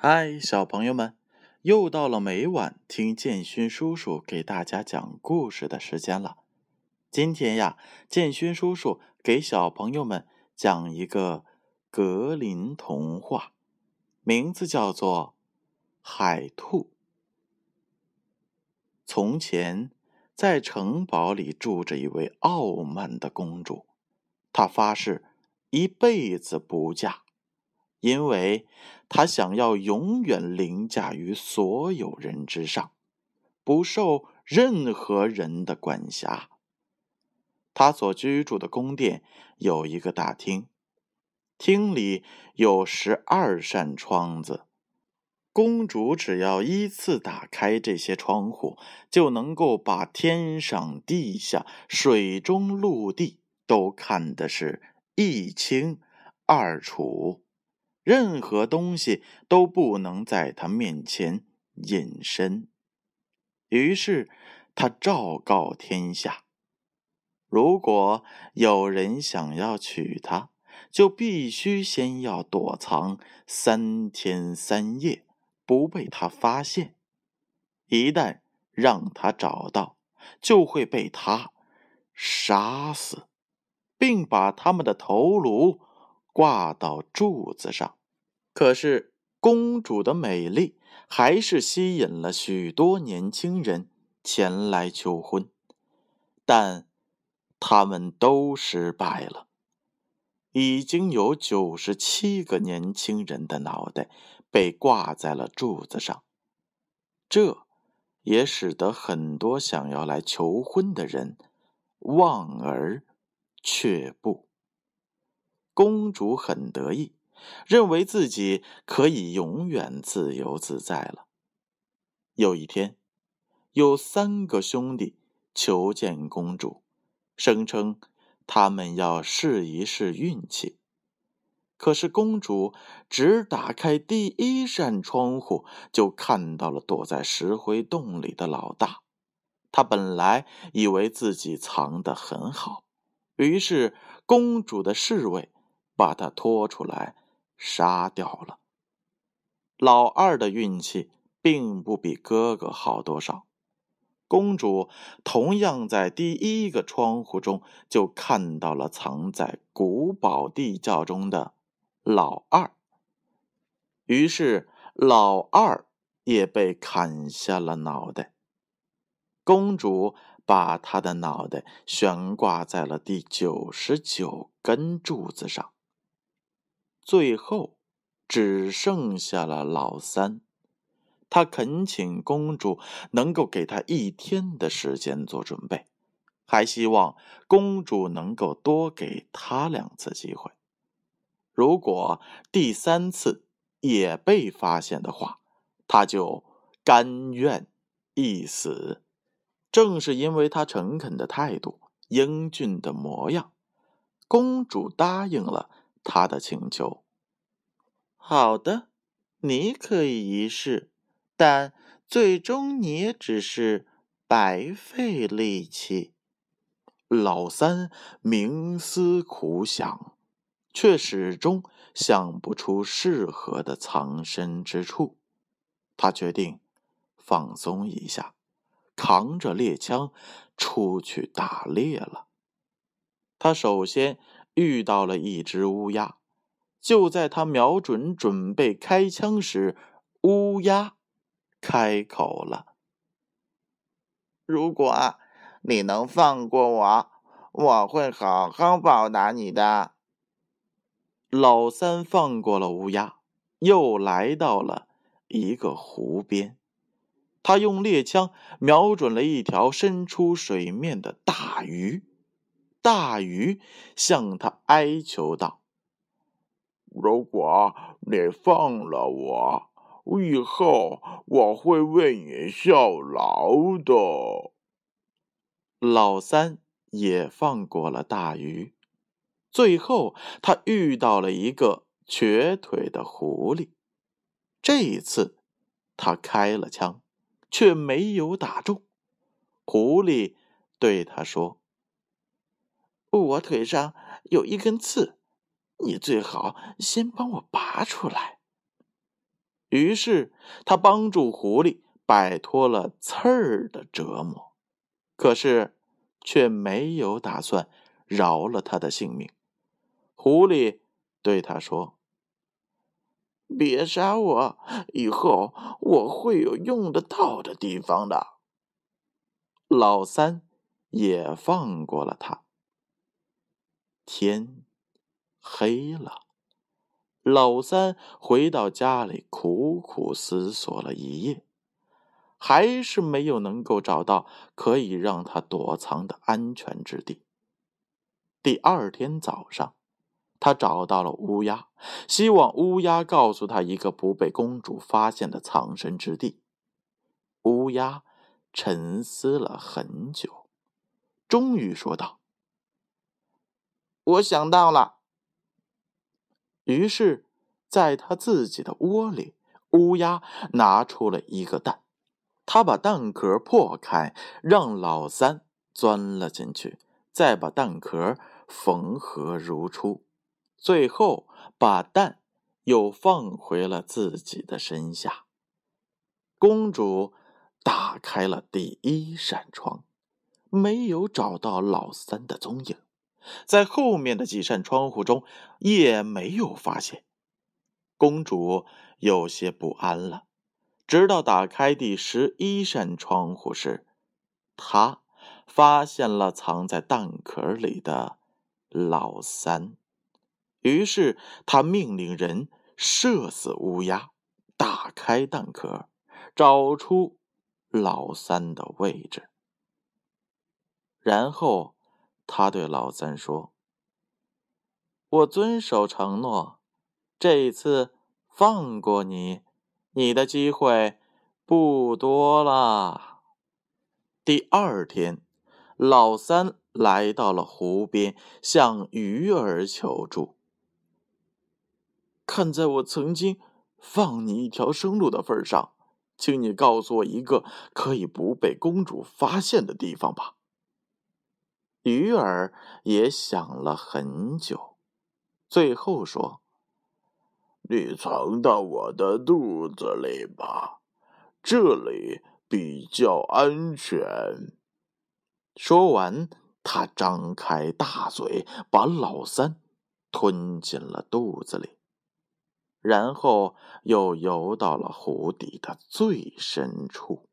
嗨，小朋友们，又到了每晚听建勋叔叔给大家讲故事的时间了。今天呀，建勋叔叔给小朋友们讲一个格林童话，名字叫做《海兔》。从前，在城堡里住着一位傲慢的公主，她发誓一辈子不嫁。因为他想要永远凌驾于所有人之上，不受任何人的管辖。他所居住的宫殿有一个大厅，厅里有十二扇窗子。公主只要依次打开这些窗户，就能够把天上地下、水中陆地都看得是一清二楚。任何东西都不能在他面前隐身。于是，他昭告天下：如果有人想要娶她，就必须先要躲藏三天三夜，不被他发现。一旦让他找到，就会被他杀死，并把他们的头颅挂到柱子上。可是，公主的美丽还是吸引了许多年轻人前来求婚，但他们都失败了。已经有九十七个年轻人的脑袋被挂在了柱子上，这也使得很多想要来求婚的人望而却步。公主很得意。认为自己可以永远自由自在了。有一天，有三个兄弟求见公主，声称他们要试一试运气。可是公主只打开第一扇窗户，就看到了躲在石灰洞里的老大。她本来以为自己藏得很好，于是公主的侍卫把她拖出来。杀掉了。老二的运气并不比哥哥好多少。公主同样在第一个窗户中就看到了藏在古堡地窖中的老二，于是老二也被砍下了脑袋。公主把他的脑袋悬挂在了第九十九根柱子上。最后，只剩下了老三。他恳请公主能够给他一天的时间做准备，还希望公主能够多给他两次机会。如果第三次也被发现的话，他就甘愿一死。正是因为他诚恳的态度、英俊的模样，公主答应了。他的请求。好的，你可以一试，但最终你也只是白费力气。老三冥思苦想，却始终想不出适合的藏身之处。他决定放松一下，扛着猎枪出去打猎了。他首先。遇到了一只乌鸦，就在他瞄准准备开枪时，乌鸦开口了：“如果你能放过我，我会好好报答你的。”老三放过了乌鸦，又来到了一个湖边，他用猎枪瞄准了一条伸出水面的大鱼。大鱼向他哀求道：“如果你放了我，以后我会为你效劳的。”老三也放过了大鱼。最后，他遇到了一个瘸腿的狐狸。这一次，他开了枪，却没有打中。狐狸对他说。我腿上有一根刺，你最好先帮我拔出来。于是他帮助狐狸摆脱了刺儿的折磨，可是却没有打算饶了他的性命。狐狸对他说：“别杀我，以后我会有用得到的地方的。”老三也放过了他。天黑了。老三回到家里，苦苦思索了一夜，还是没有能够找到可以让他躲藏的安全之地。第二天早上，他找到了乌鸦，希望乌鸦告诉他一个不被公主发现的藏身之地。乌鸦沉思了很久，终于说道：“我想到了。”于是，在他自己的窝里，乌鸦拿出了一个蛋，他把蛋壳破开，让老三钻了进去，再把蛋壳缝合如初，最后把蛋又放回了自己的身下。公主打开了第一扇窗，没有找到老三的踪影。在后面的几扇窗户中也没有发现，公主有些不安了。直到打开第十一扇窗户时，她发现了藏在蛋壳里的老三。于是她命令人射死乌鸦，打开蛋壳，找出老三的位置，然后。他对老三说：“我遵守承诺，这一次放过你，你的机会不多了。”第二天，老三来到了湖边，向鱼儿求助：“看在我曾经放你一条生路的份上，请你告诉我一个可以不被公主发现的地方吧。”鱼儿也想了很久，最后说：“你藏到我的肚子里吧，这里比较安全。”说完，他张开大嘴，把老三吞进了肚子里，然后又游到了湖底的最深处。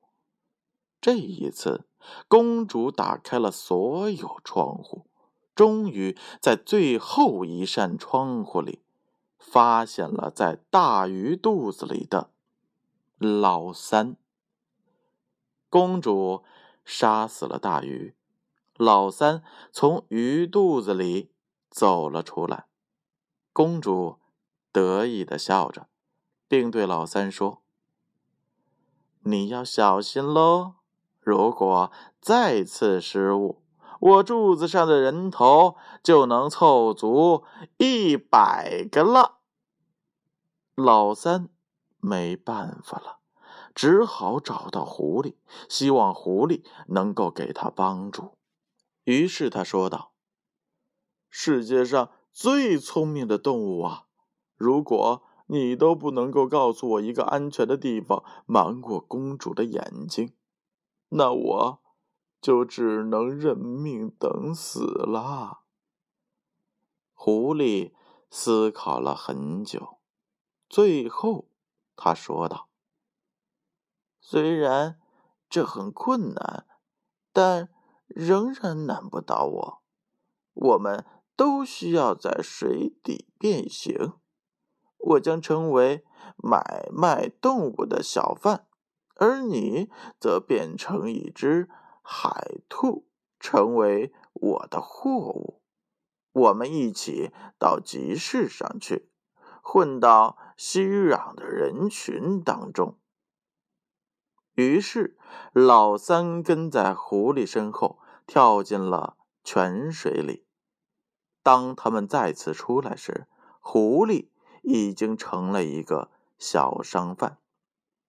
这一次。公主打开了所有窗户，终于在最后一扇窗户里发现了在大鱼肚子里的老三。公主杀死了大鱼，老三从鱼肚子里走了出来。公主得意的笑着，并对老三说：“你要小心喽。”如果再次失误，我柱子上的人头就能凑足一百个了。老三没办法了，只好找到狐狸，希望狐狸能够给他帮助。于是他说道：“世界上最聪明的动物啊，如果你都不能够告诉我一个安全的地方，瞒过公主的眼睛。”那我就只能认命等死了。狐狸思考了很久，最后他说道：“虽然这很困难，但仍然难不倒我。我们都需要在水底变形，我将成为买卖动物的小贩。”而你则变成一只海兔，成为我的货物。我们一起到集市上去，混到熙攘的人群当中。于是，老三跟在狐狸身后，跳进了泉水里。当他们再次出来时，狐狸已经成了一个小商贩。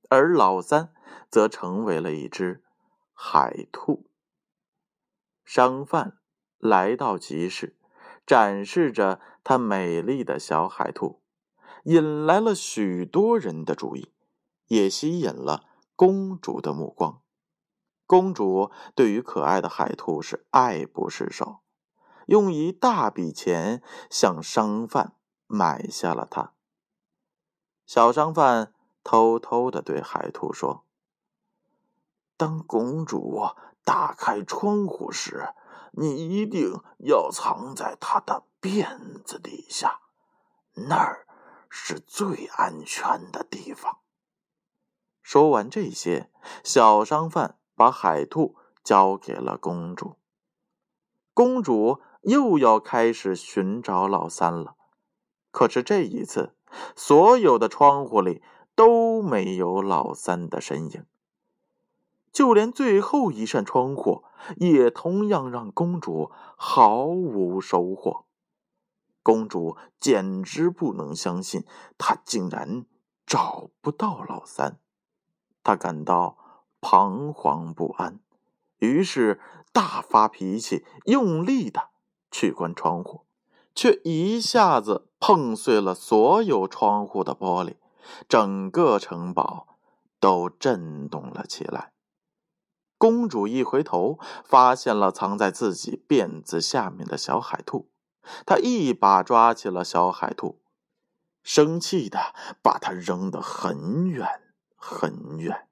而老三则成为了一只海兔。商贩来到集市，展示着他美丽的小海兔，引来了许多人的注意。也吸引了公主的目光。公主对于可爱的海兔是爱不释手，用一大笔钱向商贩买下了它。小商贩偷偷的对海兔说：“当公主打开窗户时，你一定要藏在她的辫子底下，那儿是最安全的地方。”说完这些，小商贩。把海兔交给了公主。公主又要开始寻找老三了，可是这一次，所有的窗户里都没有老三的身影，就连最后一扇窗户也同样让公主毫无收获。公主简直不能相信，她竟然找不到老三，她感到。彷徨不安，于是大发脾气，用力的去关窗户，却一下子碰碎了所有窗户的玻璃，整个城堡都震动了起来。公主一回头，发现了藏在自己辫子下面的小海兔，她一把抓起了小海兔，生气的把它扔得很远很远。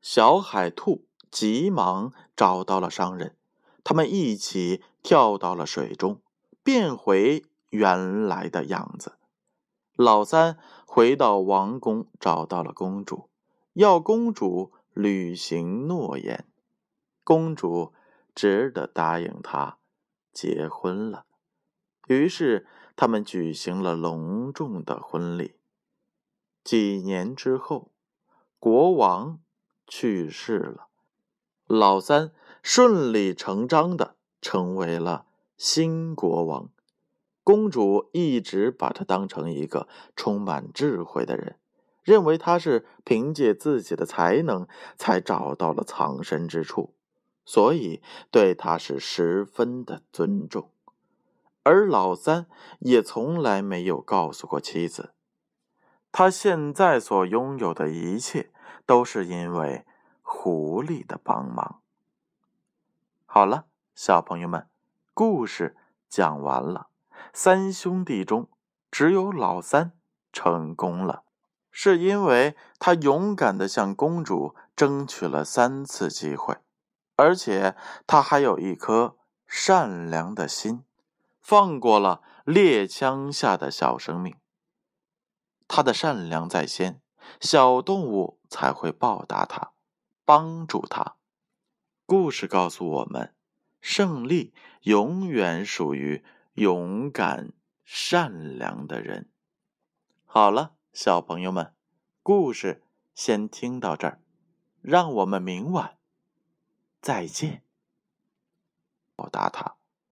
小海兔急忙找到了商人，他们一起跳到了水中，变回原来的样子。老三回到王宫，找到了公主，要公主履行诺言。公主只得答应他结婚了。于是他们举行了隆重的婚礼。几年之后，国王。去世了，老三顺理成章的成为了新国王。公主一直把他当成一个充满智慧的人，认为他是凭借自己的才能才找到了藏身之处，所以对他是十分的尊重。而老三也从来没有告诉过妻子，他现在所拥有的一切。都是因为狐狸的帮忙。好了，小朋友们，故事讲完了。三兄弟中，只有老三成功了，是因为他勇敢的向公主争取了三次机会，而且他还有一颗善良的心，放过了猎枪下的小生命。他的善良在先。小动物才会报答他，帮助他。故事告诉我们，胜利永远属于勇敢、善良的人。好了，小朋友们，故事先听到这儿，让我们明晚再见。我打他。